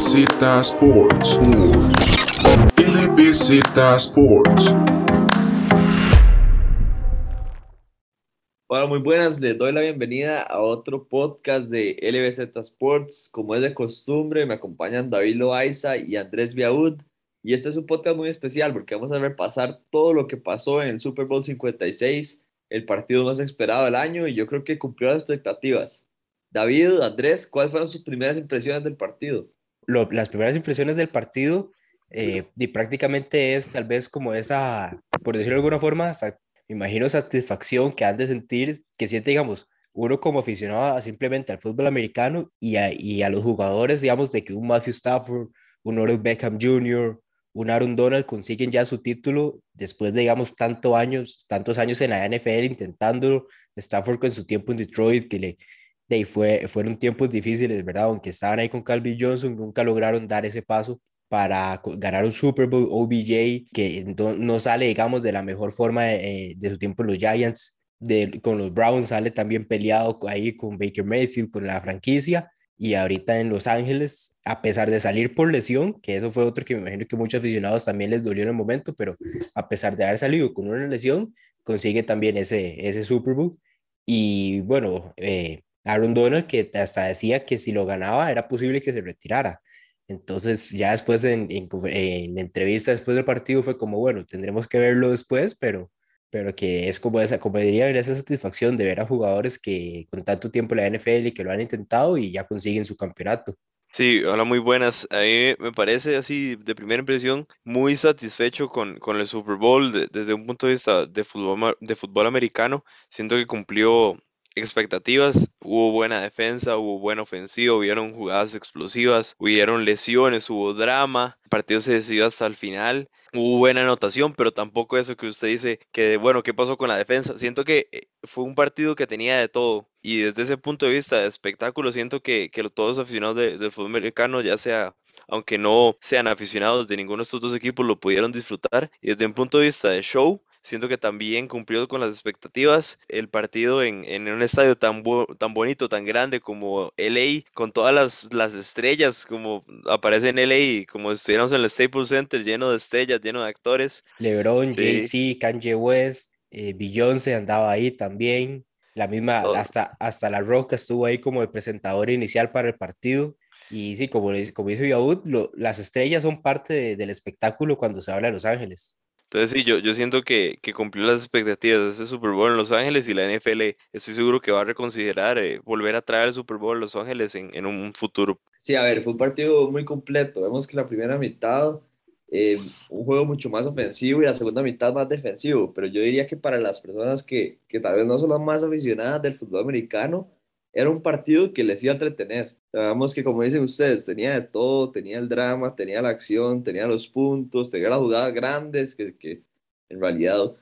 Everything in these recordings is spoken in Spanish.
LBZ Sports. LBZ Sports. Hola, muy buenas. Les doy la bienvenida a otro podcast de LBZ Sports. Como es de costumbre, me acompañan David Loaiza y Andrés Viaud. Y este es un podcast muy especial porque vamos a repasar todo lo que pasó en el Super Bowl 56, el partido más esperado del año y yo creo que cumplió las expectativas. David, Andrés, ¿cuáles fueron sus primeras impresiones del partido? Las primeras impresiones del partido eh, y prácticamente es tal vez como esa, por decirlo de alguna forma, me imagino satisfacción que han de sentir, que siente, digamos, uno como aficionado simplemente al fútbol americano y a, y a los jugadores, digamos, de que un Matthew Stafford, un Odell Beckham Jr., un Aaron Donald consiguen ya su título después de, digamos, tantos años, tantos años en la NFL intentándolo. Stafford con su tiempo en Detroit, que le, de fue, fueron tiempos difíciles, ¿verdad? Aunque estaban ahí con Calvin Johnson, nunca lograron dar ese paso para ganar un Super Bowl OBJ, que no, sale, digamos, de la mejor forma de, de su tiempo en los Giants. De, con los Browns sale también peleado ahí con Baker Mayfield, con la franquicia y ahorita en Los Ángeles, a pesar de salir por lesión, que eso fue otro que me imagino que muchos aficionados también les dolió en el momento, pero a pesar de haber salido con una lesión, consigue también ese, ese Super Bowl. Y bueno, eh, Aaron Donald, que hasta decía que si lo ganaba era posible que se retirara. Entonces ya después en, en, en entrevista después del partido fue como, bueno, tendremos que verlo después, pero pero que es como esa, como diría, esa satisfacción de ver a jugadores que con tanto tiempo en la NFL y que lo han intentado y ya consiguen su campeonato. Sí, hola, muy buenas. A mí me parece así, de primera impresión, muy satisfecho con, con el Super Bowl desde un punto de vista de fútbol, de fútbol americano. Siento que cumplió expectativas, hubo buena defensa, hubo buena ofensiva, hubieron jugadas explosivas, hubieron lesiones, hubo drama, el partido se decidió hasta el final, hubo buena anotación, pero tampoco eso que usted dice que, bueno, ¿qué pasó con la defensa? Siento que eh, fue un partido que tenía de todo y desde ese punto de vista de espectáculo, siento que, que todos los aficionados del fútbol americano, ya sea aunque no sean aficionados de ninguno de estos dos equipos, lo pudieron disfrutar. Y desde un punto de vista de show, Siento que también cumplió con las expectativas. El partido en, en un estadio tan, tan bonito, tan grande como LA, con todas las, las estrellas como aparece en LA, como estuviéramos en el Staples Center, lleno de estrellas, lleno de actores. LeBron, Jay-Z, Kanye West, eh, Beyoncé andaba ahí también. La misma, hasta, hasta La Roca estuvo ahí como el presentador inicial para el partido. Y sí, como, como dice Yaud, las estrellas son parte del espectáculo cuando se habla de Los Ángeles. Entonces sí, yo, yo siento que, que cumplió las expectativas de ese Super Bowl en Los Ángeles y la NFL estoy seguro que va a reconsiderar eh, volver a traer el Super Bowl a Los Ángeles en, en, un futuro. Sí, a ver, fue un partido muy completo. Vemos que la primera mitad, eh, un juego mucho más ofensivo y la segunda mitad más defensivo, pero yo diría que para las personas que, que tal vez no son las más aficionadas del fútbol americano, era un partido que les iba a entretener. Sabemos que, como dicen ustedes, tenía de todo, tenía el drama, tenía la acción, tenía los puntos, tenía las jugadas grandes, que, que en realidad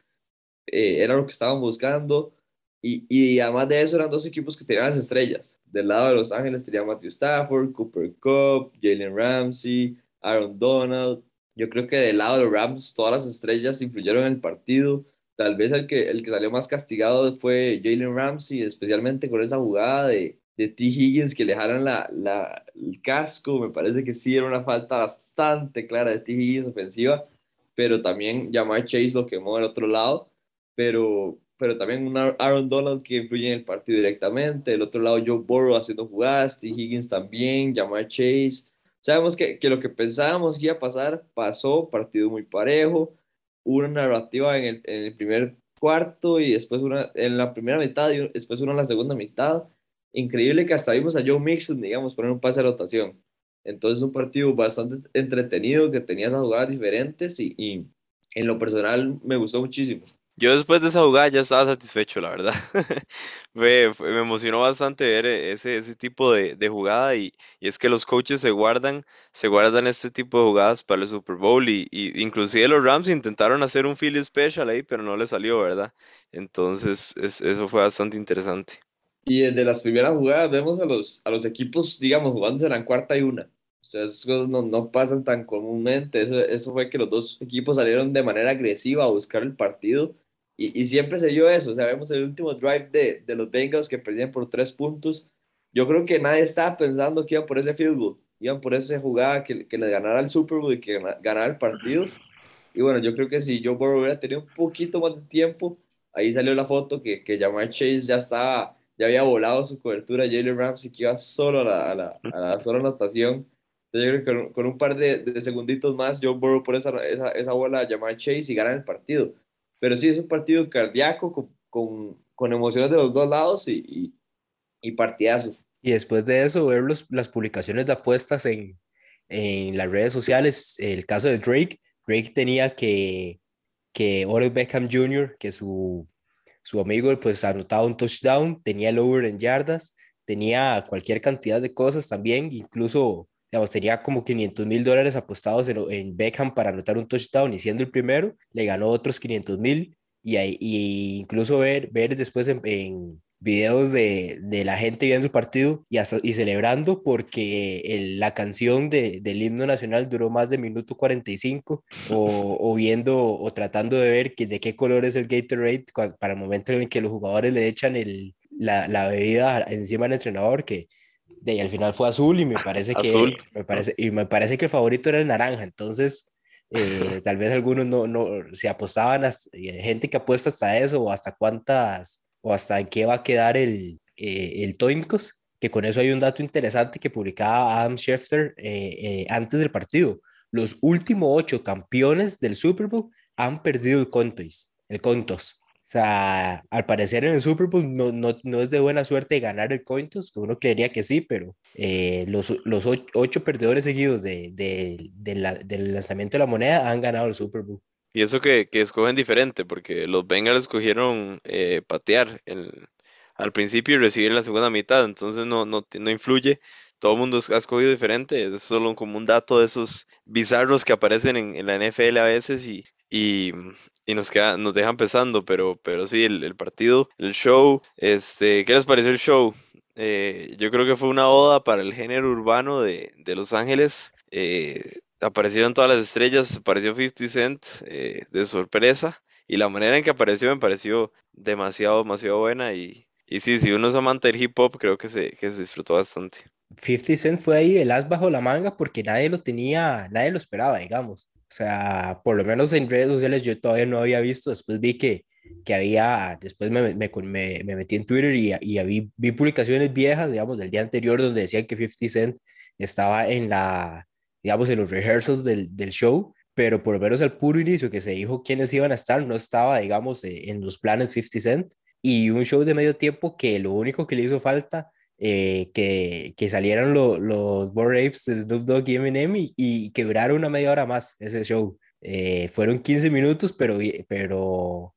eh, era lo que estaban buscando. Y, y, además de eso, eran dos equipos que tenían las estrellas. Del lado de Los Ángeles tenía Matthew Stafford, Cooper Cup, Jalen Ramsey, Aaron Donald. Yo creo que del lado de los Rams, todas las estrellas influyeron en el partido. Tal vez el que, el que salió más castigado fue Jalen Ramsey, especialmente con esa jugada de, de T. Higgins que le jalan la, la, el casco. Me parece que sí era una falta bastante clara de T. Higgins ofensiva, pero también Jamar Chase lo quemó del otro lado. Pero, pero también un Aaron Donald que influye en el partido directamente. Del otro lado, Joe Burrow haciendo jugadas, T. Higgins también, Jamar Chase. Sabemos que, que lo que pensábamos que iba a pasar pasó, partido muy parejo una narrativa en el, en el primer cuarto y después una en la primera mitad y después una en la segunda mitad. Increíble que hasta vimos a Joe Mixon, digamos, poner un pase de rotación. Entonces, un partido bastante entretenido que tenía esas jugadas diferentes y, y en lo personal me gustó muchísimo. Yo después de esa jugada ya estaba satisfecho, la verdad. me, me, emocionó bastante ver ese, ese tipo de, de jugada y, y, es que los coaches se guardan, se guardan este tipo de jugadas para el Super Bowl y, y inclusive los Rams intentaron hacer un Philly Special ahí, pero no le salió, ¿verdad? Entonces es, eso fue bastante interesante. Y desde las primeras jugadas vemos a los, a los equipos, digamos, jugando en cuarta y una. O sea, esas cosas no, no pasan tan comúnmente. Eso, eso fue que los dos equipos salieron de manera agresiva a buscar el partido y, y, siempre se dio eso. O sea, vemos el último drive de, los Bengals que perdían por tres puntos. Yo creo que nadie estaba pensando que iba por ese field goal. iban por esa jugada que, que les ganara el Super Bowl y que ganara el partido. Y bueno, yo creo que si Joe Burrow hubiera tenido un poquito más de tiempo, ahí salió la foto que, que Jamar Chase ya estaba, ya había volado su cobertura, Jalen Ramsey que iba solo a la, a la, a la sola anotación. Yo creo que con, con un par de, de, segunditos más, Joe Burrow por esa, esa, esa bola a Jamar Chase y gana el partido. Pero sí, es un partido cardíaco con, con, con emociones de los dos lados y, y, y partidazo. Y después de eso, ver los, las publicaciones de apuestas en, en las redes sociales, el caso de Drake, Drake tenía que, que Odell Beckham Jr., que su, su amigo, pues anotaba un touchdown, tenía el over en yardas, tenía cualquier cantidad de cosas también, incluso, digamos, tenía como 500 mil dólares apostados en, en, Beckham para anotar un touchdown y siendo el primero, le ganó otros 500 mil y, y incluso ver, ver después en, en videos de, de, la gente viendo el partido y, hasta, y celebrando porque el, la canción de, del himno nacional duró más de minuto 45 o, o, viendo o tratando de ver que, de qué color es el Gatorade para el momento en el que los jugadores le echan el, la, la bebida encima del entrenador que de ahí al final fue azul y me parece que me parece y me parece que el favorito era el naranja. Entonces eh, tal vez algunos no, no se apostaban a, gente que apuesta hasta eso o hasta cuántas o hasta en qué va a quedar el, eh, el Toimcos, que con eso hay un dato interesante que publicaba Adam Schefter eh, eh, antes del partido. Los últimos ocho campeones del Super Bowl han perdido el Contos. El Contos. O sea, al parecer en el Super Bowl no, no, no es de buena suerte ganar el Cointos, que uno creería que sí, pero eh, los, los ocho, perdedores seguidos de, de, del lanzamiento de la moneda han ganado el Super Bowl. Y eso que, que escogen diferente, porque los Bengals escogieron eh, patear el, al principio y recibir en la segunda mitad, entonces no, no, no influye. Todo el mundo ha escogido diferente, es solo como un dato de esos bizarros que aparecen en, la NFL a veces y, y, y, nos, queda, nos dejan pensando, pero, pero sí, el, el, partido, el show, este, ¿qué les pareció el show? Eh, yo creo que fue una oda para el género urbano de, de Los Ángeles. Eh, aparecieron todas las estrellas, apareció 50 Cent eh, de sorpresa y la manera en que apareció me pareció demasiado, demasiado buena y, y sí, si uno es amante del hip hop, creo que se, que se disfrutó bastante. 50 Cent fue ahí el as bajo la manga porque nadie lo tenía, nadie lo esperaba, digamos. O sea, por lo menos en redes sociales yo todavía no había visto, después vi que, que había, después me, me, me, me metí en Twitter y, y vi, vi publicaciones viejas, digamos, del día anterior donde decían que 50 Cent estaba en la, digamos, en los rehearsals del, del show, pero por lo menos al puro inicio que se dijo quiénes iban a estar, no estaba, digamos, eh, en los planes 50 Cent. Y un show de medio tiempo que lo único que le hizo falta, eh, que, que salieran lo, los Bored Apes de Snoop Dogg y Eminem y, y que durara una media hora más ese show. Eh, fueron 15 minutos, pero, pero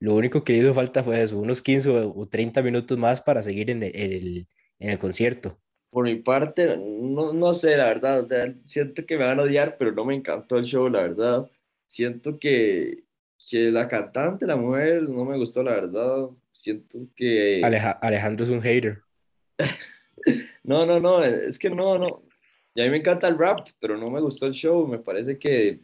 lo único que le hizo falta fue eso, unos 15 o 30 minutos más para seguir en el, en el, en el concierto por mi parte, no, no sé, la verdad, o sea, siento que me van a odiar, pero no me encantó el show, la verdad. Siento que, que la cantante, la mujer, no me gustó, la verdad. Siento que... Aleja, Alejandro es un hater. no, no, no, es que no, no. Y a mí me encanta el rap, pero no me gustó el show. Me parece que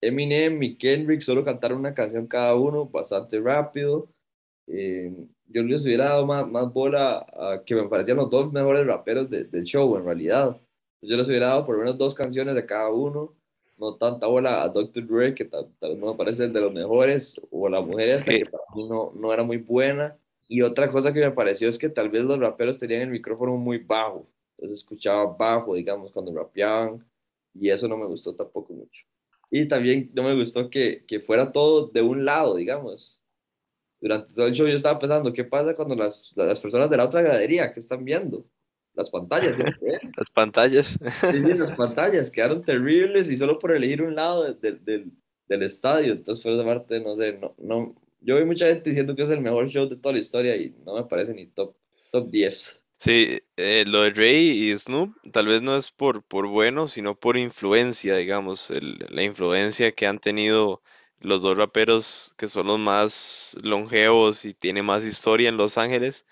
Eminem y Kendrick solo cantaron una canción cada uno, bastante rápido. Eh, yo les hubiera dado más, más bola a que me parecían los dos mejores raperos de, del show, en realidad. Yo les hubiera dado por lo menos dos canciones de cada uno, no tanta bola a Dr. Dre, que tal, vez no me parece el de los mejores, o la mujer esta, sí. que para mí no, no era muy buena. Y otra cosa que me pareció es que tal vez los raperos tenían el micrófono muy bajo, entonces escuchaba bajo, digamos, cuando rapeaban, y eso no me gustó tampoco mucho. Y también no me gustó que, que fuera todo de un lado, digamos, durante todo el show yo estaba pensando, ¿qué pasa cuando las, las personas de la otra gradería, que están viendo? Las pantallas. las pantallas. Sí, sí, las pantallas quedaron terribles y solo por elegir un lado de, de, de, del estadio. Entonces, por esa parte, no sé, no, no, yo vi mucha gente diciendo que es el mejor show de toda la historia y no me parece ni top, top 10. Sí, eh, lo de Ray y Snoop tal vez no es por, por bueno, sino por influencia, digamos, el, la influencia que han tenido los dos raperos que son los más longevos y tiene más historia en Los Ángeles.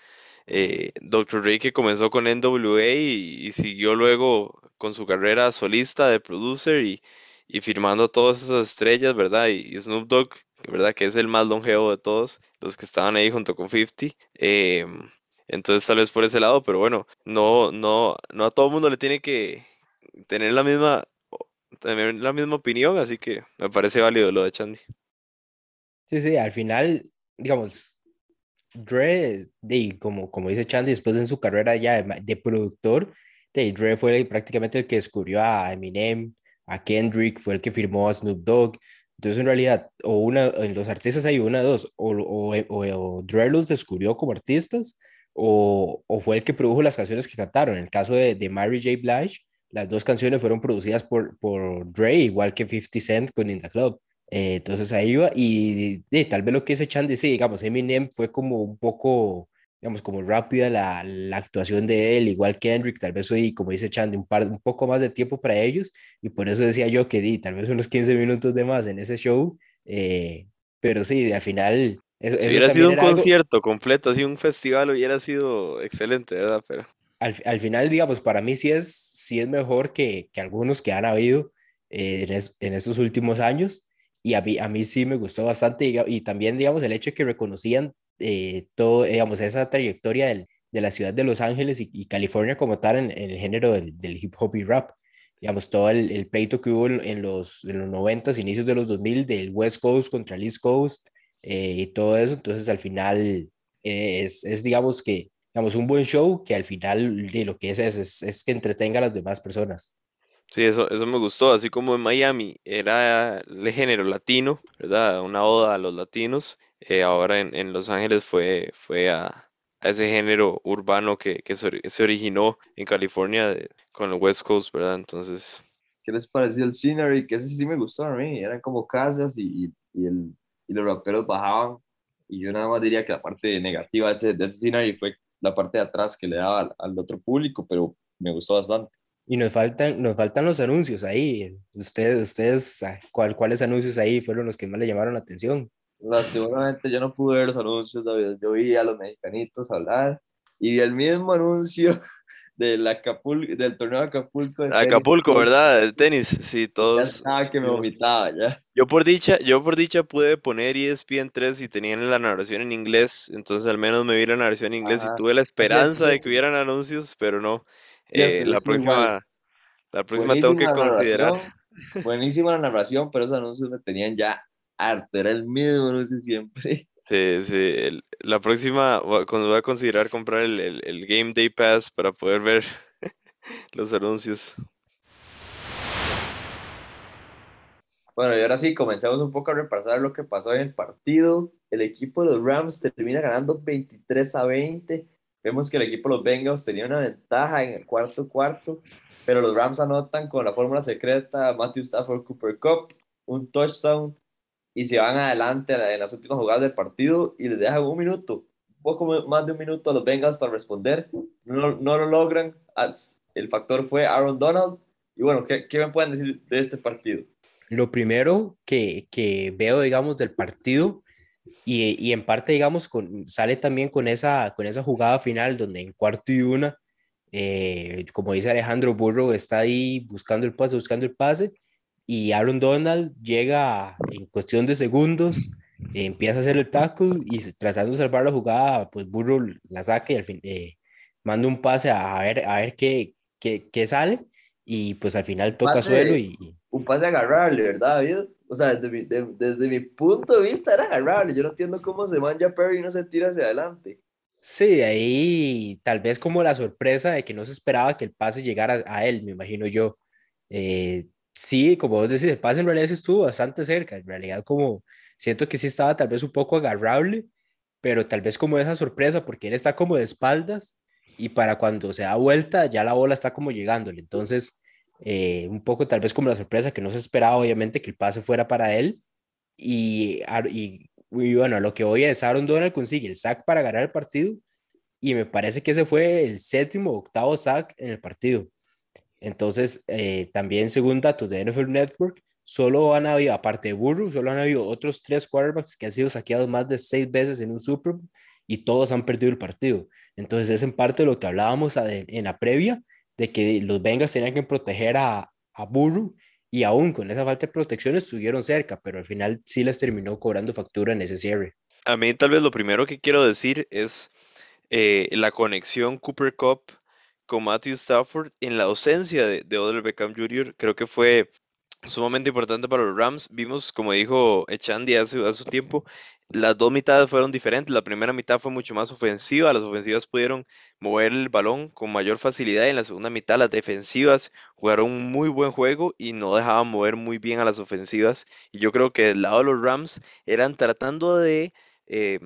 Eh, Dr. Dre que comenzó con NWA y, siguió luego con su carrera solista de producer y, y firmando todas esas estrellas, ¿verdad? Y, y, Snoop Dogg, ¿verdad? Que es el más longevo de todos los que estaban ahí junto con 50. Eh, entonces tal vez por ese lado, pero bueno, no, no, no a todo el mundo le tiene que, tener la misma, tener la misma opinión, así que me parece válido lo de Chandy. Sí, sí, al final, digamos, Dre, de, como, como dice Chandy, después en su carrera ya de, de productor, de, Dre fue prácticamente el que descubrió a Eminem, a Kendrick, fue el que firmó a Snoop Dogg. Entonces, en realidad, o una, en los artistas hay una dos, o, o, o, Dre los descubrió como artistas, o, o, fue el que produjo las canciones que cantaron. En el caso de, de Mary J. Blige, las dos canciones fueron producidas por, por Dre, igual que 50 Cent con In The Club. Eh, entonces ahí iba, y, tal vez lo que se echan sí, digamos, Eminem fue como un poco, digamos, como rápida la, la actuación de él, igual que Kendrick, tal vez hoy, como dice Chandy, un, par, un poco más de tiempo para ellos, y por eso decía yo que di tal vez unos 15 minutos de más en ese show, eh, pero sí, al final... Eso, si hubiera sido un concierto completo, así un festival, hubiera sido excelente, ¿verdad? Pero... Al, al, final, digamos, para mí sí es, sí es mejor que, que algunos que han habido eh, en, es, en estos últimos años, y a mí, a mí sí me gustó bastante y, también, digamos, el hecho de que reconocían eh, todo, digamos, esa trayectoria del, de la ciudad de Los Ángeles y, California como tal en, el género del, del, hip hop y rap. Digamos, todo el, el pleito que hubo en, los, en los 90, inicios de los 2000, del West Coast contra el East Coast eh, y todo eso. Entonces, al final, eh, es, es, digamos, que, digamos, un buen show que al final de lo que es es, es, es que entretenga a las demás personas. Sí, eso, eso me gustó, así como en Miami era el género latino, ¿verdad? Una oda a los latinos, eh, ahora en, en, Los Ángeles fue, fue a, a ese género urbano que, que se, originó en California con el West Coast, ¿verdad? Entonces... ¿Qué les pareció el scenery? Que ese sí me gustó a mí, eran como casas y, y, el, y los raperos bajaban y yo nada más diría que la parte negativa de ese, de ese scenery fue la parte de atrás que le daba al, al otro público, pero me gustó bastante. Y nos faltan, nos faltan los anuncios ahí. Ustedes, ustedes, ¿cuál, ¿cuáles anuncios ahí fueron los que más le llamaron la atención? Lastimosamente yo no pude ver los anuncios, David. Yo vi a los mexicanitos hablar y el mismo anuncio del, Acapulco, del torneo de Acapulco. De Acapulco, ¿verdad? El tenis, sí, todos. Ya que me vomitaba ya. Yo por dicha, yo por dicha pude poner ESPN 3 y tenían la narración en inglés, entonces al menos me vi la narración en inglés y tuve la esperanza de que hubieran anuncios, pero no. Eh, la próxima, la próxima tengo que considerar. Buenísima la narración, pero esos anuncios me tenían ya harto, era el mismo anuncio siempre. Sí, sí, la próxima, cuando voy a considerar comprar el, el, el Game Day Pass para poder ver los anuncios. Bueno, y ahora sí, comencemos un poco a repasar lo que pasó en el partido. El equipo de los Rams termina ganando 23 a 20 Vemos que el equipo de los Bengals tenía una ventaja en el cuarto cuarto, pero los Rams anotan con la fórmula secreta Matthew Stafford Cooper Cup, un touchdown y se van adelante en las últimas jugadas del partido y les dejan un minuto, un poco más de un minuto a los Bengals para responder. No, no lo logran. El factor fue Aaron Donald. Y bueno, ¿qué, ¿qué, me pueden decir de este partido? Lo primero que, que veo, digamos, del partido y, y, en parte, digamos, con, sale también con esa, con esa jugada final donde en cuarto y una, eh, como dice Alejandro Burro, está ahí buscando el pase, buscando el pase, y Aaron Donald llega en cuestión de segundos, empieza a hacer el tackle y tratando de salvar la jugada, pues Burro la saca y al fin eh, manda un pase a ver, a ver qué, qué, qué sale, y pues al final toca suelo y... Un pase agarrable, ¿verdad, David? O sea, desde mi, desde mi punto de vista era agarrable. Yo no entiendo cómo se manja Perry y no se tira hacia adelante. Sí, ahí tal vez como la sorpresa de que no se esperaba que el pase llegara a él, me imagino yo. Eh, sí, como vos decís, el pase en realidad estuvo bastante cerca. En realidad, como siento que sí estaba tal vez un poco agarrable, pero tal vez como esa sorpresa, porque él está como de espaldas y para cuando se da vuelta ya la bola está como llegándole. Entonces, eh, un poco tal vez como la sorpresa que no se esperaba obviamente que el pase fuera para él y, y, bueno, lo que hoy es Aaron Donald consigue el sack para ganar el partido y me parece que ese fue el séptimo octavo sack en el partido. Entonces, eh, también según datos de NFL Network, solo han habido, aparte de Burrow, solo han habido otros tres quarterbacks que han sido saqueados más de seis veces en un Super Bowl y todos han perdido el partido. Entonces, es en parte lo que hablábamos en la previa de que los Bengals tenían que proteger a, a Burrow y aún con esa falta de protección estuvieron cerca, pero al final sí les terminó cobrando factura en ese cierre. A mí tal vez lo primero que quiero decir es eh, la conexión Cooper Cup con Matthew Stafford en la ausencia de, de Odell Beckham Jr. Creo que fue sumamente importante para los Rams. Vimos, como dijo Echandi hace, hace un tiempo, las dos mitades fueron diferentes. La primera mitad fue mucho más ofensiva. Las ofensivas pudieron mover el balón con mayor facilidad. Y en la segunda mitad, las defensivas jugaron un muy buen juego y no dejaban mover muy bien a las ofensivas. Y yo creo que del lado de los Rams eran tratando de eh,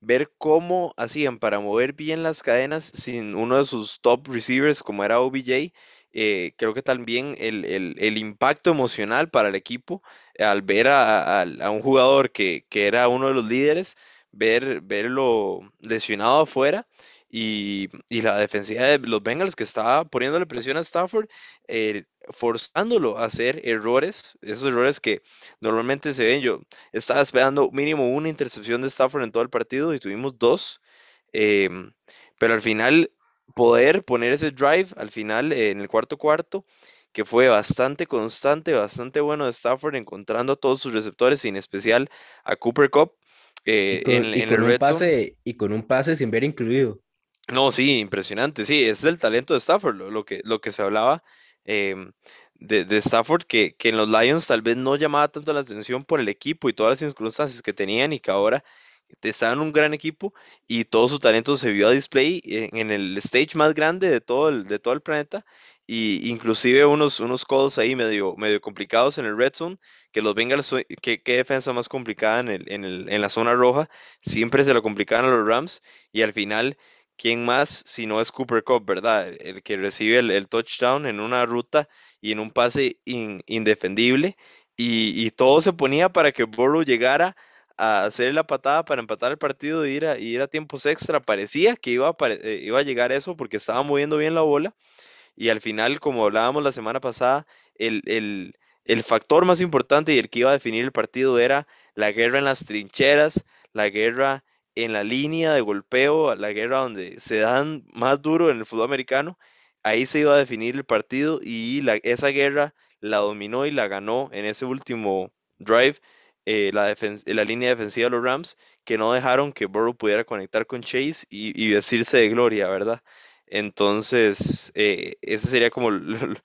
ver cómo hacían para mover bien las cadenas sin uno de sus top receivers como era OBJ eh, creo que también el, impacto emocional para el equipo al ver a, un jugador que, era uno de los líderes, ver, verlo lesionado afuera y, la defensiva de los Bengals que estaba poniéndole presión a Stafford, eh, forzándolo a hacer errores, esos errores que normalmente se ven. Yo estaba esperando mínimo una intercepción de Stafford en todo el partido y tuvimos dos. Em, pero al final poder poner ese drive al final eh, en el cuarto cuarto, que fue bastante constante, bastante bueno de Stafford, encontrando a todos sus receptores, y en especial a Cooper Cup. Eh, en, el un pase, y con un pase sin ver incluido. No, sí, impresionante. Sí, es el talento de Stafford, lo, que, lo que se hablaba em, de, de, Stafford, que, que en los Lions tal vez no llamaba tanto la atención por el equipo y todas las circunstancias que tenían y que ahora estaba un gran equipo y todo su talento se vio a display en, el stage más grande de todo el, de todo el planeta y inclusive unos, unos ahí medio, medio complicados en el red zone, que los Bengals, qué defensa más complicada en, el, en, el, en la zona roja, siempre se lo complicaban a los Rams y al final, ¿quién más si no es Cooper Cup, verdad? El que recibe el, touchdown en una ruta y en un pase indefendible y, todo se ponía para que Burrow llegara a hacer la patada para empatar el partido e ir a, a tiempos extra. Parecía que iba a, eh, a llegar eso porque estaba moviendo bien la bola. Y al final, como hablábamos la semana pasada, el, el, el factor más importante y el que iba a definir el partido era la guerra en las trincheras, la guerra en la línea de golpeo, la guerra donde se dan más duro en el fútbol americano. Ahí se iba a definir el partido y la, esa guerra la dominó y la ganó en ese último drive eh, la, la, línea defensiva de los Rams, que no dejaron que Burrow pudiera conectar con Chase y, decirse de gloria, ¿verdad? Entonces, eh, ese sería como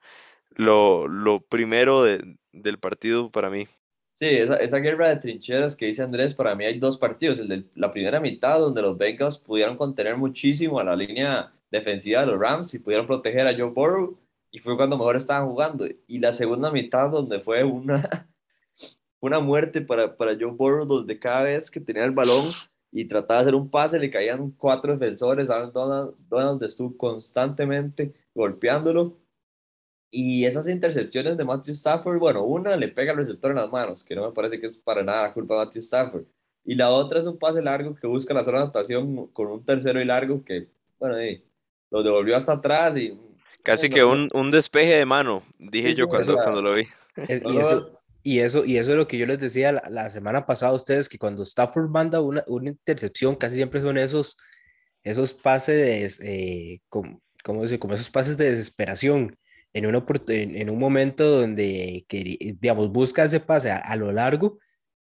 lo, primero del partido para mí. Sí, esa, esa, guerra de trincheras que dice Andrés, para mí hay dos partidos. El de la primera mitad, donde los Bengals pudieron contener muchísimo a la línea defensiva de los Rams y pudieron proteger a Joe Burrow, y fue cuando mejor estaban jugando. Y la segunda mitad, donde fue una, una muerte para, para Joe Burrow, donde cada vez que tenía el balón y trataba de hacer un pase, le caían cuatro defensores. Aaron Donald, Donald estuvo constantemente golpeándolo. Y esas intercepciones de Matthew Stafford, bueno, una le pega al receptor en las manos, que no me parece que es para nada culpa de Matthew Stafford. Y la otra es un pase largo que busca la zona de anotación con un tercero y largo que, bueno, lo devolvió hasta atrás y... Casi que un, un despeje de mano, dije yo cuando, cuando lo vi. y eso, y eso, y eso es lo que yo les decía la, semana pasada a ustedes, que cuando Stafford manda una, una intercepción, casi siempre son esos, esos pases, eh, como, como, como esos pases de desesperación, en, en, en un momento donde, que, digamos, busca ese pase a, lo largo,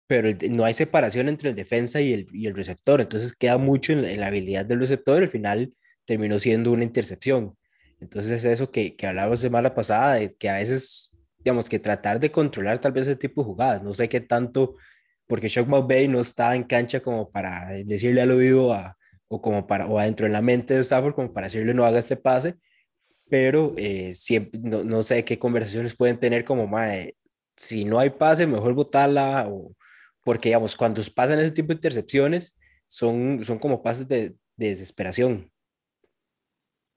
pero no hay separación entre el defensa y el, y el receptor, entonces queda mucho en, la habilidad del receptor, y al final terminó siendo una intercepción. Entonces es eso que, que hablábamos semana pasada, de que a veces digamos que tratar de controlar tal vez ese tipo de jugadas. No sé qué tanto, porque Shock McVay no está en cancha como para decirle al oído a, o como para, o adentro en la mente de Stafford como para decirle no haga este pase, pero eh, siempre, no, no, sé qué conversaciones pueden tener como, mae, si no hay pase, mejor botarla, o, porque digamos, cuando pasan ese tipo de intercepciones, son, son como pases de, de desesperación.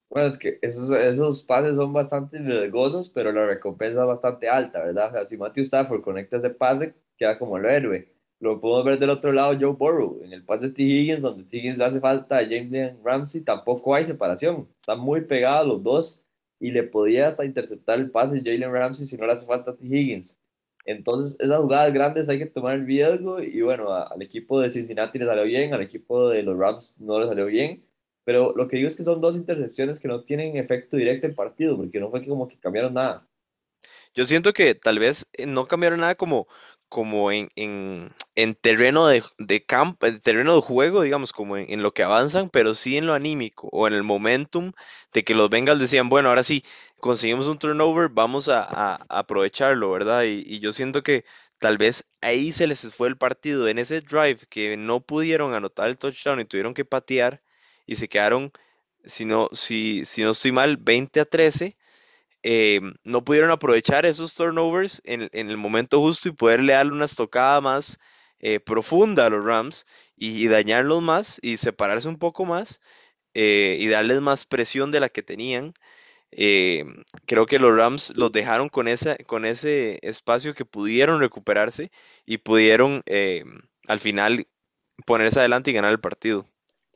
Bueno, es que esos, esos pases son bastante riesgosos, pero la recompensa es bastante alta, ¿verdad? O sea, si Matthew Stafford conecta ese pase, queda como el héroe. Lo podemos ver del otro lado, Joe Burrow, en el pase de T. Higgins, donde T. Higgins le hace falta a James Ramsey, tampoco hay separación. Están muy pegados los dos y le podía hasta interceptar el pase Jalen Ramsey si no le hace falta a T. Higgins. Entonces, esas jugadas grandes hay que tomar el riesgo y bueno, al equipo de Cincinnati le salió bien, al equipo de los Rams no le salió bien pero lo que digo es que son dos intercepciones que no tienen efecto directo en partido, porque no fue como que cambiaron nada. Yo siento que tal vez eh, no cambiaron nada como, como en, en, en terreno de, de campo, en terreno de juego, digamos, como en, en lo que avanzan, pero sí en lo anímico o en el momentum de que los Bengals decían, bueno, ahora sí, conseguimos un turnover, vamos a aprovecharlo, ¿verdad? Y, y yo siento que tal vez ahí se les fue el partido, en ese drive que no pudieron anotar el touchdown y tuvieron que patear y se quedaron, si no, si, si no estoy mal, 20 a 13 eh, no pudieron aprovechar esos turnovers en, el momento justo y poderle darle una estocada más eh, profunda a los Rams y, dañarlos más y separarse un poco más eh, y darles más presión de la que tenían. Creo que los Rams los dejaron con, con ese espacio que pudieron recuperarse y pudieron al final ponerse adelante y ganar el partido.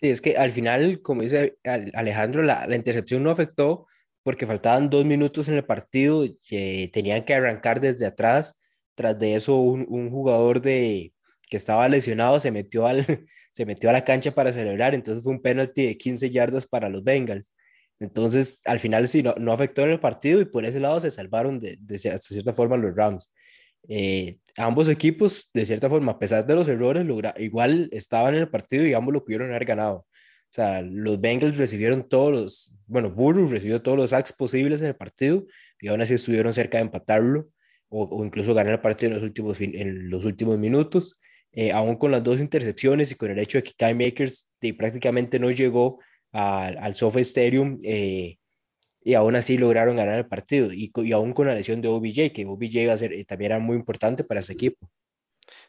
Sí, es que al final, como dice Al- Alejandro, la intercepción no afectó porque faltaban dos minutos en el partido, que tenían que arrancar desde atrás. Tras de eso, un, un jugador de, que estaba lesionado se metió, al, se metió a la cancha para celebrar, entonces fue un penalti de 15 yardas para los Bengals. Entonces, al final sí, no, no afectó en el partido y por ese lado se salvaron de, de cier- cierta forma los Rams. Eh, ambos equipos, de cierta forma, a pesar de los errores, logra, igual estaban en el partido y ambos lo pudieron haber ganado. O sea, los Bengals recibieron todos los, bueno, Burrow recibió todos los sacks posibles en el partido y aún así estuvieron cerca de empatarlo o, o incluso ganar el partido en los últimos, en los últimos minutos. Eh, aún con las dos intercepciones y con el hecho de que Kai Makers prácticamente no llegó al, al SoFi Stadium, eh, y aún así lograron ganar el partido y, y aún con la lesión de OBJ, que OBJ iba a ser, eh, también era muy importante para ese equipo.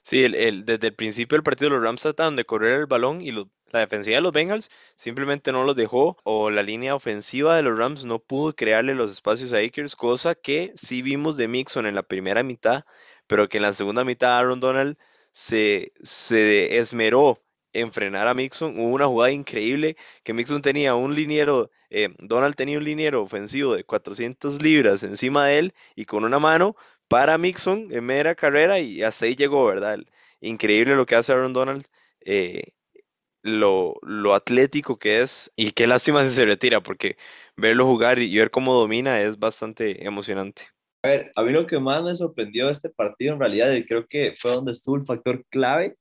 Sí, el, el- desde el principio del partido los Rams trataron de correr el balón y los- la defensiva de los Bengals simplemente no los dejó o la línea ofensiva de los Rams no pudo crearle los espacios a Akers, cosa que sí vimos de Mixon en la primera mitad, pero que en la segunda mitad Aaron Donald se, se esmeró en frenar a Mixon. Hubo una jugada increíble que Mixon tenía un liniero, eh, Donald tenía un liniero ofensivo de 400 libras encima de él y con una mano para Mixon en mera carrera y hasta ahí llegó, ¿verdad? Increíble lo que hace Aaron Donald, eh, lo, lo atlético que es y qué lástima si se retira porque verlo jugar y ver cómo domina es bastante emocionante. A ver, a mí lo que más me sorprendió de este partido en realidad, y creo que fue donde estuvo el factor clave,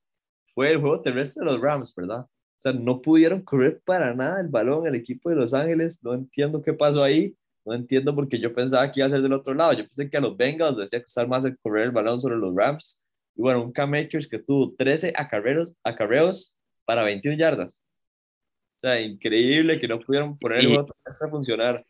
fue el juego terrestre de los Rams, ¿verdad? O sea, no pudieron correr para nada el balón el equipo de Los Ángeles, no entiendo qué pasó ahí, no entiendo porque yo pensaba que iba a ser del otro lado, yo pensé que a los Bengals les decía costar más el correr el balón sobre los Rams, y bueno, un Cam Akers que tuvo 13 acarreos, acarreos para 21 yardas. O sea, increíble que no pudieron poner el Y- juego terrestre a funcionar.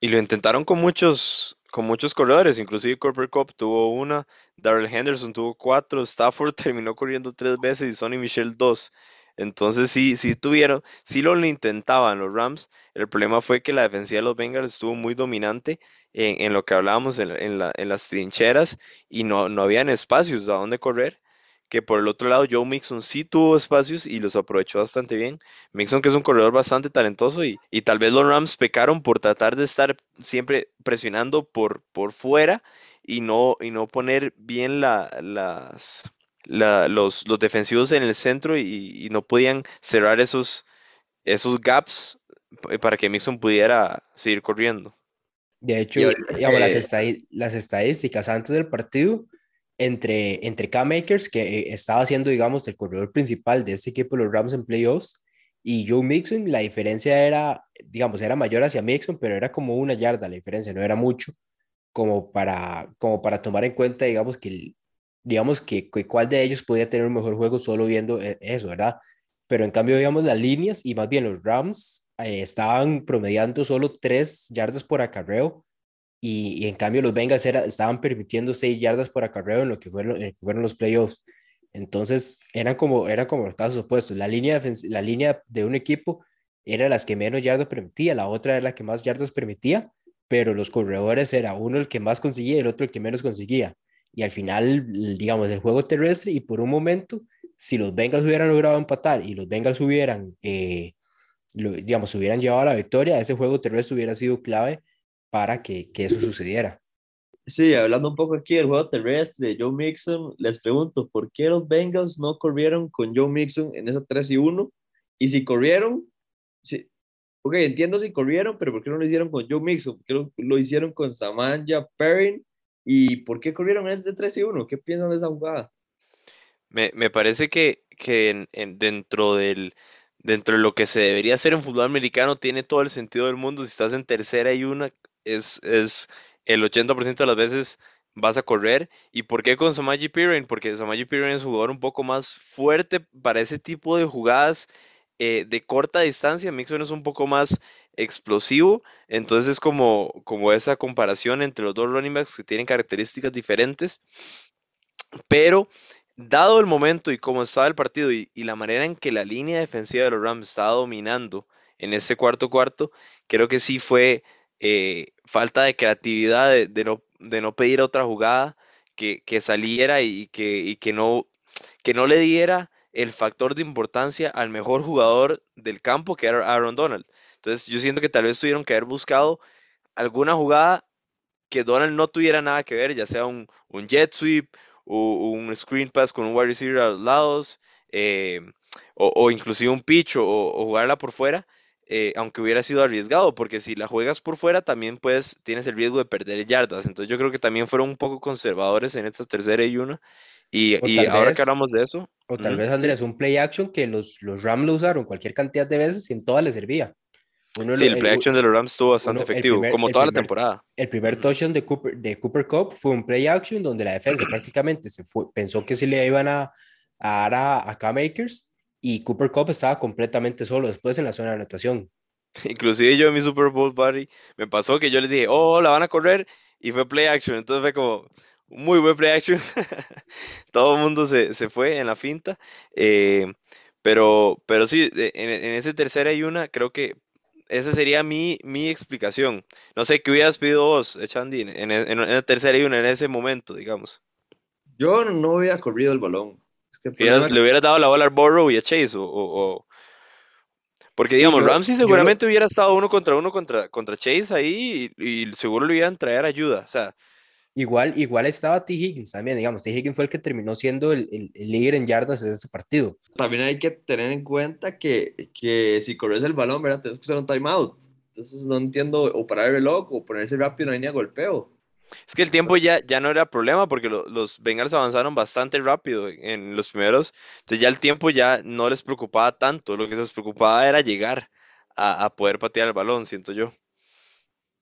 Y lo intentaron con muchos, con muchos corredores, inclusive Cooper Cup tuvo una, Darrell Henderson tuvo cuatro, Stafford terminó corriendo tres veces y Sonny Michel dos. Entonces sí, sí tuvieron, sí lo intentaban los Rams. El problema fue que la defensiva de los Bengals estuvo muy dominante en, en lo que hablábamos en, en la- en las trincheras y no, no habían espacios a dónde correr. Que por el otro lado, Joe Mixon sí tuvo espacios y los aprovechó bastante bien. Mixon, que es un corredor bastante talentoso, y, y tal vez los Rams pecaron por tratar de estar siempre presionando por, por fuera y no, y no poner bien la- las, la- los, los defensivos en el centro y, y no podían cerrar esos, esos gaps para que Mixon pudiera seguir corriendo. De hecho, digamos, las estadísticas antes del partido, entre, entre Cam Akers, que eh, estaba siendo, digamos, el corredor principal de este equipo los Rams en playoffs, y Joe Mixon, la diferencia era, digamos, era mayor hacia Mixon, pero era como una yarda la diferencia, no era mucho, como para, como para tomar en cuenta, digamos, que, digamos, que, que cuál de ellos podía tener un mejor juego solo viendo eh, eso, ¿verdad? Pero en cambio, digamos, las líneas y más bien los Rams eh, estaban promediando solo 3 yardas por acarreo y, en cambio los Bengals era- estaban permitiendo 6 yardas por acarreo en lo que fueron, en lo que fueron los playoffs. Entonces eran como, eran como los casos opuestos. La línea, la línea de un equipo era las que menos yardas permitía, la otra era la que más yardas permitía, pero los corredores era uno el que más conseguía y el otro el que menos conseguía. Y al final, digamos, el juego terrestre y por un momento, si los Bengals hubieran logrado empatar y los Bengals hubieran, eh, lo- digamos, hubieran llevado a la victoria, ese juego terrestre hubiera sido clave para que, que eso sucediera. Sí, hablando un poco aquí del juego terrestre de Joe Mixon, les pregunto, ¿por qué los Bengals no corrieron con Joe Mixon en esa 3 y 1? Y si corrieron, sí, ok, entiendo si corrieron, pero ¿por qué no lo hicieron con Joe Mixon? ¿Por qué lo, lo hicieron con Samanja Perrin? ¿Y por qué corrieron en este 3 y 1? ¿Qué piensan de esa jugada? Me, me parece que, que en- en- dentro del, dentro de lo que se debería hacer en fútbol americano tiene todo el sentido del mundo. Si estás en tercera y una, es, es el 80% de las veces vas a correr. ¿Y por qué con Samaji Piran? Porque Samaji Piran es un jugador un poco más fuerte para ese tipo de jugadas eh, de corta distancia. Mixon es un poco más explosivo. Entonces es como, como esa comparación entre los dos running backs que tienen características diferentes. Pero dado el momento y cómo estaba el partido y, y la manera en que la línea defensiva de los Rams estaba dominando en ese cuarto cuarto, creo que sí fue eh, falta de creatividad, de, no, de no pedir otra jugada que, saliera y que, no, le diera el factor de importancia al mejor jugador del campo, que era Aaron Donald. Entonces yo siento que tal vez tuvieron que haber buscado alguna jugada que Donald no tuviera nada que ver, ya sea un, jet sweep, o un screen pass con un wide receiver a los lados, eh, o, o inclusive un pitch o jugarla por fuera, eh, aunque hubiera sido arriesgado, porque si la juegas por fuera también puedes, tienes el riesgo de perder yardas. Entonces yo creo que también fueron un poco conservadores en esta tercera y una. Y, y ahora que vez- hablamos de eso, O tal ujú, vez, Andrés, un play action que los, los Rams lo usaron cualquier cantidad de veces y en todas les servía. Uno sí, lo- el play u- action de los Rams estuvo bastante uno- el efectivo, primer- como el toda la primer- temporada. El primer touchdown de Cooper, de Cooper Cup fue un play action donde la defensa prácticamente se fue, pensó que se le iban a, a dar a, a Cam Akers y Cooper Cup estaba completamente solo después en la zona de anotación. Inclusive yo en mi Super Bowl party me pasó que yo les dije, oh, la van a correr y fue play action. Entonces fue como un muy buen play action. Todo el mundo se, se fue en la finta. eh, pero, pero sí, en, en ese tercera y una, creo que esa sería mi, mi explicación. No sé, ¿qué hubieras pedido vos, Chandy, en, en, en la tercera y una, en ese momento, digamos? Yo no hubiera corrido el balón. Hubieras- le hubieras dado la bola al Burrow y a Chase, o, o- o- Porque, digamos, yo- Ramsey yo seguramente hubiera estado uno contra uno contra, contra Chase ahí y, y seguro le hubieran traer ayuda. O sea, Igual, igual estaba T. Higgins también, digamos, T. Higgins fue el que terminó siendo el, el- el líder en yardas de ese partido. También hay que tener en cuenta que, que si corres el balón, ¿verdad? Tienes que usar un timeout. Entonces no entiendo, o parar el reloj, o ponerse rápido, no hay ni a golpeo. Es que el tiempo ya, ya no era problema porque lo- los Bengals avanzaron bastante rápido en, los primeros. Entonces ya el tiempo ya no les preocupaba tanto. Lo que les preocupaba era llegar a, poder patear el balón, siento yo.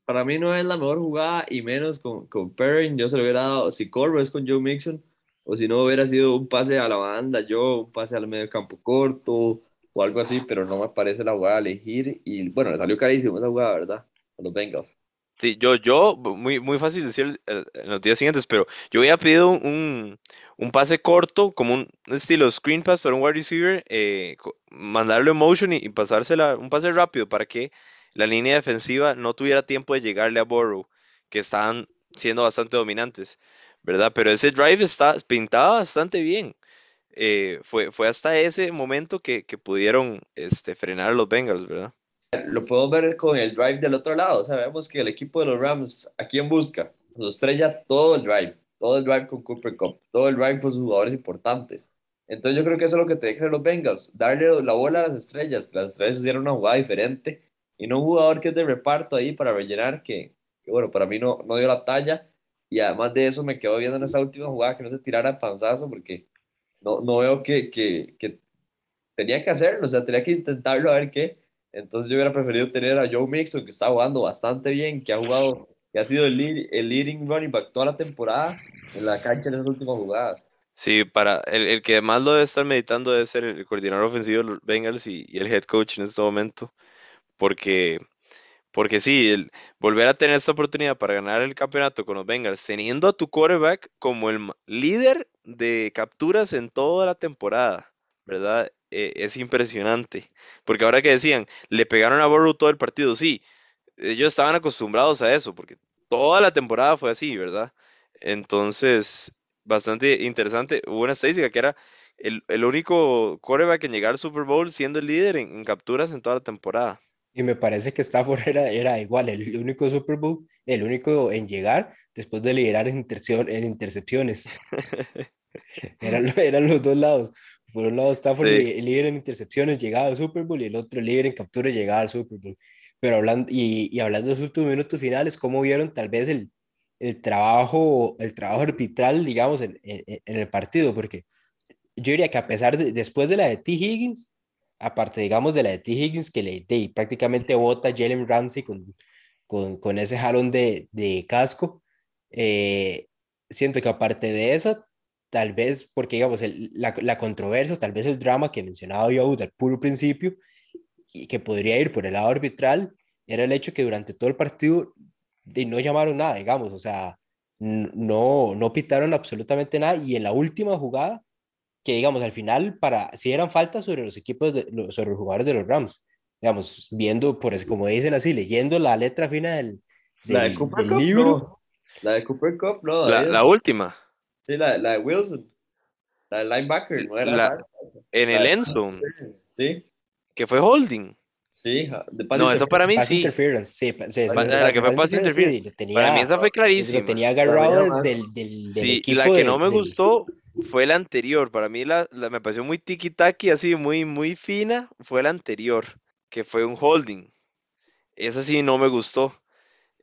Para mí no es la mejor jugada, y menos con, con Perrin. Yo se lo hubiera dado, si corro es con Joe Mixon, o si no hubiera sido un pase a la banda, yo, un pase al medio campo corto, o algo así, pero no me parece la jugada a elegir. Y bueno, le salió carísimo esa jugada, ¿verdad? A los Bengals. Sí, yo, yo, muy, muy fácil decir en los días siguientes, pero yo había pedido un, un pase corto, como un estilo screen pass para un wide receiver, eh, en motion y, y pasársela, un pase rápido para que la línea defensiva no tuviera tiempo de llegarle a Burrow, que estaban siendo bastante dominantes, ¿verdad? Pero ese drive está, pintaba bastante bien. Eh, fue, fue hasta ese momento que, que pudieron este, frenar a los Bengals, ¿verdad? Lo podemos ver con el drive del otro lado. Sabemos que el equipo de los Rams, ¿a quién busca? Los estrella todo el drive, todo el drive con Cooper Cup, todo el drive con sus jugadores importantes. Entonces yo creo que eso es lo que te dejan los Bengals, darle la bola a las estrellas, las estrellas hicieron una jugada diferente y no un jugador que es de reparto ahí para rellenar, que, que bueno, para mí no, no dio la talla. Y además de eso me quedo viendo en esa última jugada que no se tirara panzazo porque no, no veo que, que, que tenía que hacerlo, o sea, tenía que intentarlo a ver qué. Entonces yo hubiera preferido tener a Joe Mixon, que está jugando bastante bien, que ha jugado, que ha sido el, lead- el leading running back toda la temporada en la cancha en esas últimas jugadas. Sí, para el, el que más lo debe estar meditando debe ser el coordinador ofensivo de los Bengals y, y el head coach en este momento, porque, porque sí, el, volver a tener esta oportunidad para ganar el campeonato con los Bengals, teniendo a tu quarterback como el líder de capturas en toda la temporada, ¿verdad? Eh, es impresionante, porque ahora que decían, le pegaron a Burrow todo el partido, sí, ellos estaban acostumbrados a eso, porque toda la temporada fue así, ¿verdad? Entonces, bastante interesante. Hubo una estadística que era el, el único quarterback en llegar al Super Bowl siendo el líder en, en capturas en toda la temporada. Y me parece que Stafford era, era igual, el único Super Bowl, el único en llegar después de liderar en, en intercepciones. Eran, eran los dos lados. Por un lado, Stafford Sí. el líder en intercepciones, llegaba al Super Bowl, y el otro el líder en capturas, llegaba al Super Bowl. Pero hablando, y, y hablando de los últimos minutos finales, ¿cómo vieron tal vez el, el trabajo, el trabajo arbitral, digamos, en, en, en el partido? Porque yo diría que a pesar de, después de la de T. Higgins, aparte, digamos, de la de T. Higgins, que le de, prácticamente bota Jalen Ramsey con, con, con, ese jalón de, de casco, eh, siento que aparte de eso, tal vez, porque digamos, el, la, la, controversia, tal vez el drama que mencionaba yo al puro principio, y que podría ir por el lado arbitral, era el hecho que durante todo el partido de, no llamaron nada, digamos, o sea, no, no pitaron absolutamente nada, y en la última jugada, que digamos, al final, para, si eran faltas sobre los equipos, de, sobre los jugadores de los Rams, digamos, viendo, por eso, como dicen así, leyendo la letra fina del, del, La de del Cooper Cup, libro, no. La de Cooper Cup, no. La última, Sí, la, la de Wilson. La del linebacker, no era La- en La el de- zone, Sí, que fue holding. sí. de pass No, esa interference. para mí pass sí. interference, la que fue pass interference. tenía, Para mí esa fue lo clarísima. tenía Para mí agarrado era del, más- del, del Sí, equipo la que del- no me del- gustó fue la anterior. Para mí la, la- me pareció muy tiki-taki, así muy, muy fina. Fue la anterior, que fue un holding. Esa sí no me gustó.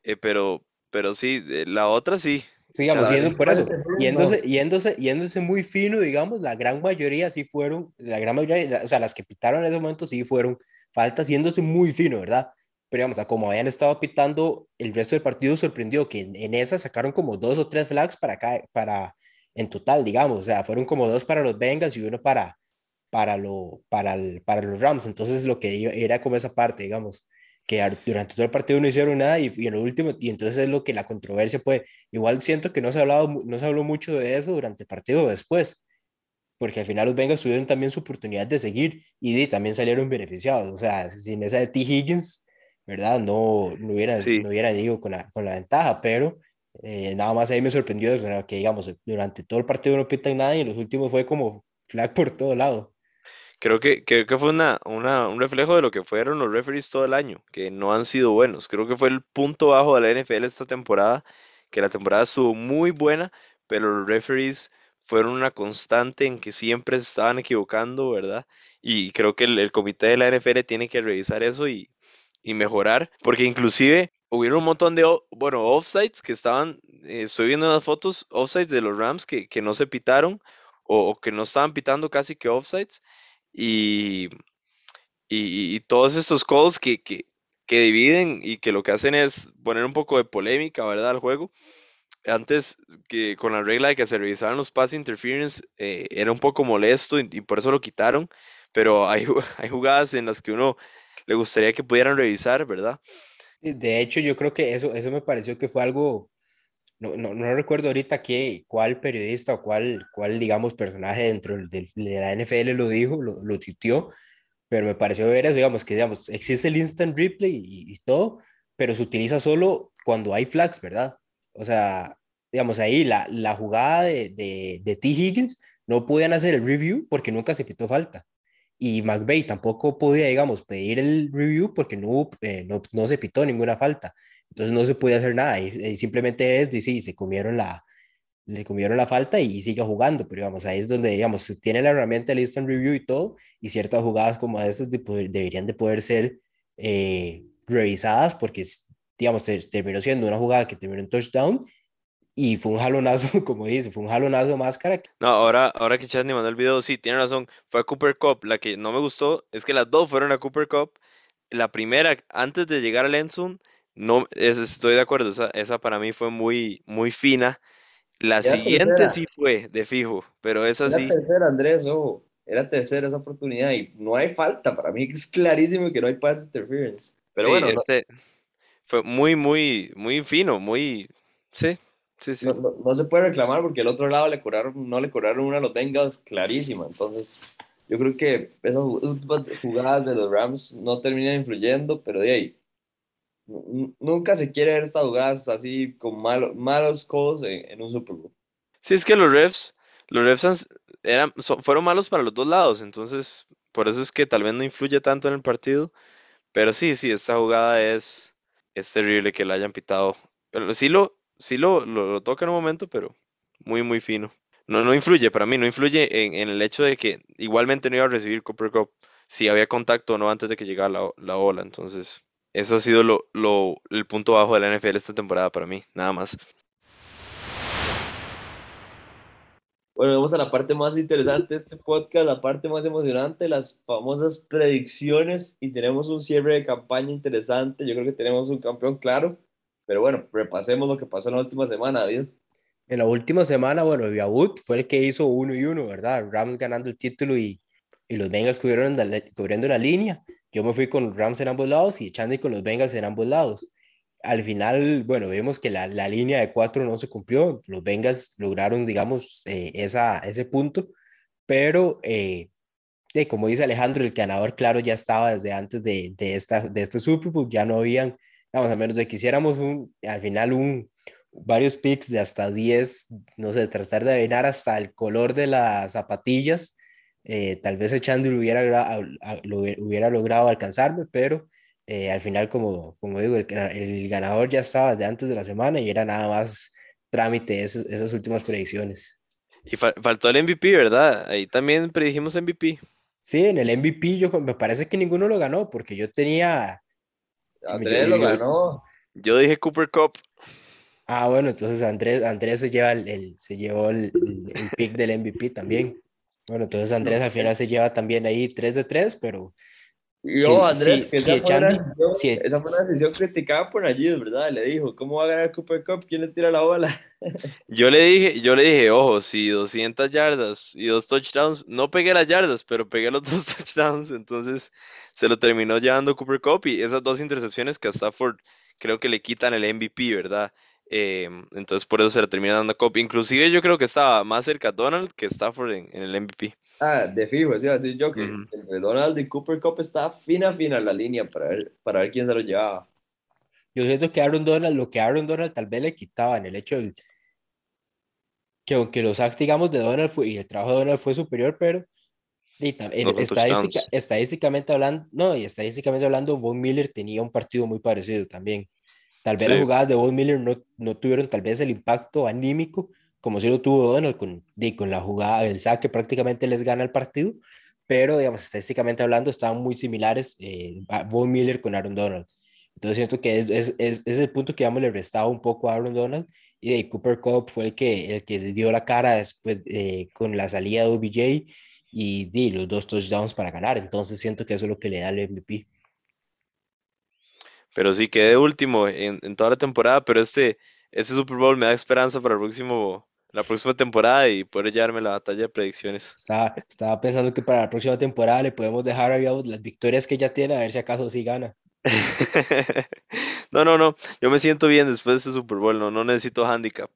eh, pero, pero sí, eh, la otra sí. Digamos, yendo por eso, yéndose, yéndose, yéndose muy fino, digamos, la gran mayoría sí fueron, la gran mayoría, o sea, las que pitaron en ese momento sí fueron faltas, yéndose muy fino, ¿verdad? Pero digamos, a como habían estado pitando, el resto del partido sorprendió que en, en esa sacaron como dos o tres flags para acá, para, en total, digamos, o sea, fueron como dos para los Bengals y uno para, para, lo, para, el- para los Rams, entonces lo que era como esa parte, digamos, que durante todo el partido no hicieron nada y, y en lo último, y entonces es lo que la controversia puede, igual siento que no se, ha hablado, no se habló mucho de eso durante el partido o después, porque al final los Bengals tuvieron también su oportunidad de seguir y de- también salieron beneficiados, o sea, sin esa de T. Higgins, ¿verdad? No, no hubieran, Sí. no hubieran ido con la, con la ventaja, pero eh, nada más ahí me sorprendió eso, que digamos, durante todo el partido no pitan nada y en los últimos fue como flag por todo lado. Creo que, creo que fue una, una- un reflejo de lo que fueron los referees todo el año, que no han sido buenos. Creo que fue el punto bajo de la NFL esta temporada, que la temporada estuvo muy buena, pero los referees fueron una constante en que siempre se estaban equivocando, ¿verdad? Y creo que el, el comité de la NFL tiene que revisar eso y, y mejorar, porque inclusive hubieron un montón de, bueno, offsides que estaban, eh, estoy viendo unas fotos, offsides de los Rams que, que no se pitaron o, o que no estaban pitando casi que offsides y, y, todos estos calls que, que, que dividen y que lo que hacen es poner un poco de polémica, ¿verdad? al juego. Antes que con la regla de que se revisaran los pass interference eh, era un poco molesto y, y por eso lo quitaron, pero hay, hay jugadas en las que uno le gustaría que pudieran revisar, ¿verdad? De hecho, yo creo que eso, eso me pareció que fue algo, no, no, no recuerdo ahorita qué, cuál periodista o cuál, cuál, digamos, personaje dentro de la NFL lo dijo, lo, lo tuiteó, pero me pareció ver eso, digamos, que digamos, existe el instant replay y, todo, pero se utiliza solo cuando hay flags, ¿verdad? O sea, digamos, ahí la, la jugada de, de, de T. Higgins no podían hacer el review porque nunca se pitó falta. Y McVeigh tampoco podía, digamos, pedir el review porque no, eh, no, no se pitó ninguna falta. Entonces no se podía hacer nada. Y, y simplemente es, decir, se comieron la, le comieron la falta y sigue jugando, pero digamos, ahí es donde, digamos, tiene la herramienta de instant review y todo, y ciertas jugadas como esas de poder- deberían de poder ser eh, revisadas porque, digamos, terminó siendo una jugada que terminó en touchdown y fue un jalonazo, como dice, fue un jalonazo de máscara. No, ahora, ahora que Chasney mandó el video, sí, tiene razón, fue a Cooper Cup. La que no me gustó es que las dos fueron a Cooper Cup. La primera, antes de llegar al zone, no, es- estoy de acuerdo, esa, esa para mí fue muy, muy fina. La Era siguiente tercera. sí fue de fijo, pero esa Era sí. tercera, Andrés, ojo. Era tercera esa oportunidad y no hay falta. Para mí es clarísimo que no hay pass interference. Pero Sí, bueno, no- este fue muy, muy, muy fino, muy, sí, sí, sí. no, no- no se puede reclamar porque el otro lado le cobraron, no le cobraron una a los Bengals clarísima. Entonces, yo creo que esas jugadas de los Rams no terminan influyendo, pero de ahí, nunca se quiere ver estas jugadas así con malo- malos calls en, un Super Bowl. Sí, es que los refs, los refs eran, fueron malos para los dos lados, entonces por eso es que tal vez no influye tanto en el partido, pero sí, sí, esta jugada es, es terrible que la hayan pitado. Sí lo, sí lo, lo, lo toca en un momento, pero muy, muy fino. No, no influye para mí, no influye en, en el hecho de que igualmente no iba a recibir Cooper Cup si había contacto o no antes de que llegara la, la ola, entonces eso ha sido lo, lo, el punto bajo de la NFL esta temporada para mí, nada más. Bueno, vamos a la parte más interesante de este podcast, la parte más emocionante, las famosas predicciones y tenemos un cierre de campaña interesante. Yo creo que tenemos un campeón claro, pero bueno, repasemos lo que pasó en la última semana, David. En la última semana, bueno, Viabut fue el que hizo uno y uno, ¿verdad? Rams ganando el título y, y los Bengals cubrieron la, cubriendo la línea. Yo me fui con Rams en ambos lados y Chandy con los Bengals en ambos lados. Al final, bueno, vemos que la, la línea de cuatro no se cumplió. Los Bengals lograron, digamos, eh, esa, ese punto, pero eh, como dice Alejandro, el ganador, claro, ya estaba desde antes de, de, esta, de este Super Bowl, ya no habían, vamos, a menos de que hiciéramos un, al final un, varios picks de hasta 10, no sé, tratar de adivinar hasta el color de las zapatillas. Eh, tal vez echando lo hubiera, lo hubiera logrado alcanzarme, pero eh, al final, como, como digo, el, el, ganador ya estaba desde antes de la semana y era nada más trámite esas, esas últimas predicciones. Y fa faltó el MVP, ¿verdad? Ahí también predijimos MVP. Sí, en el MVP yo me parece que ninguno lo ganó porque yo tenía... Andrés lo ganó. Yo dije Cooper Cup. Ah, bueno, entonces Andrés, Andrés se, lleva el, se llevó el, el, pick del MVP también. Bueno, entonces Andrés al final se lleva también ahí 3 de 3, pero... Yo, Andrés, que esa, fue una decisión, esa fue una decisión criticada por allí, ¿verdad? Le dijo, ¿cómo va a ganar Cooper Cup? ¿Quién le tira la bola? yo le dije, yo le dije, ojo, si 200 yardas y dos touchdowns, no pegué las yardas, pero pegué los dos touchdowns, entonces se lo terminó llevando Cooper Cup y esas dos intercepciones que a Stafford creo que le quitan el MVP, ¿verdad? Eh, entonces por eso se le termina dando copy. Inclusive yo creo que estaba más cerca Donald que Stafford en, en el MVP. Ah, de fijo, sí, así yo que uh -huh. entre Donald y Cooper Cup está fina fina la línea para ver, para ver quién se lo llevaba. Yo siento que Aaron Donald, lo que Aaron Donald tal vez le quitaba en el hecho de que aunque los sacks, digamos, de Donald fue, y el trabajo de Donald fue superior, pero y también, no estadística, estadísticamente hablando, no, y estadísticamente hablando, Von Miller tenía un partido muy parecido también. Tal vez sí. las jugadas de Von Miller no, no, tuvieron tal vez el impacto anímico como si lo tuvo Donald con, con la jugada del saque, prácticamente les gana el partido, pero digamos, estadísticamente hablando, estaban muy similares eh, Von Miller con Aaron Donald. Entonces siento que es, es, es, es, el punto que digamos, le restaba un poco a Aaron Donald y de Cooper Cup fue el que, el que dio la cara después eh, con la salida de OBJ y di los dos touchdowns para ganar. Entonces siento que eso es lo que le da el MVP. Pero sí, quedé último en, en, toda la temporada, pero este, este Super Bowl me da esperanza para el próximo, la próxima temporada y poder llevarme la batalla de predicciones. Estaba, estaba pensando que para la próxima temporada le podemos dejar a las victorias que ya tiene, a ver si acaso sí gana. no, no, no, yo me siento bien después de este Super Bowl, no, no necesito handicap.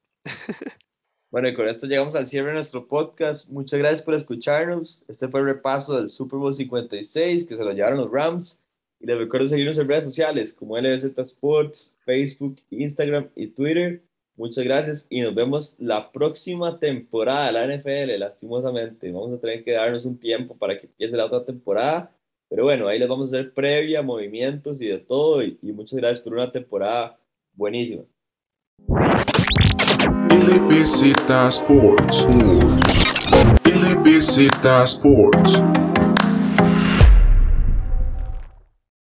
Bueno, y con esto llegamos al cierre de nuestro podcast. Muchas gracias por escucharnos. Este fue el repaso del Super Bowl 56 que se lo llevaron los Rams. Y les recuerdo seguirnos en redes sociales como LBZ Sports, Facebook, Instagram y Twitter. Muchas gracias y nos vemos la próxima temporada de la NFL, lastimosamente. Vamos a tener que darnos un tiempo para que empiece la otra temporada. Pero bueno, ahí les vamos a hacer previa, movimientos y de todo. Y, muchas gracias por una temporada buenísima. LBZ Sports. LBZ Sports.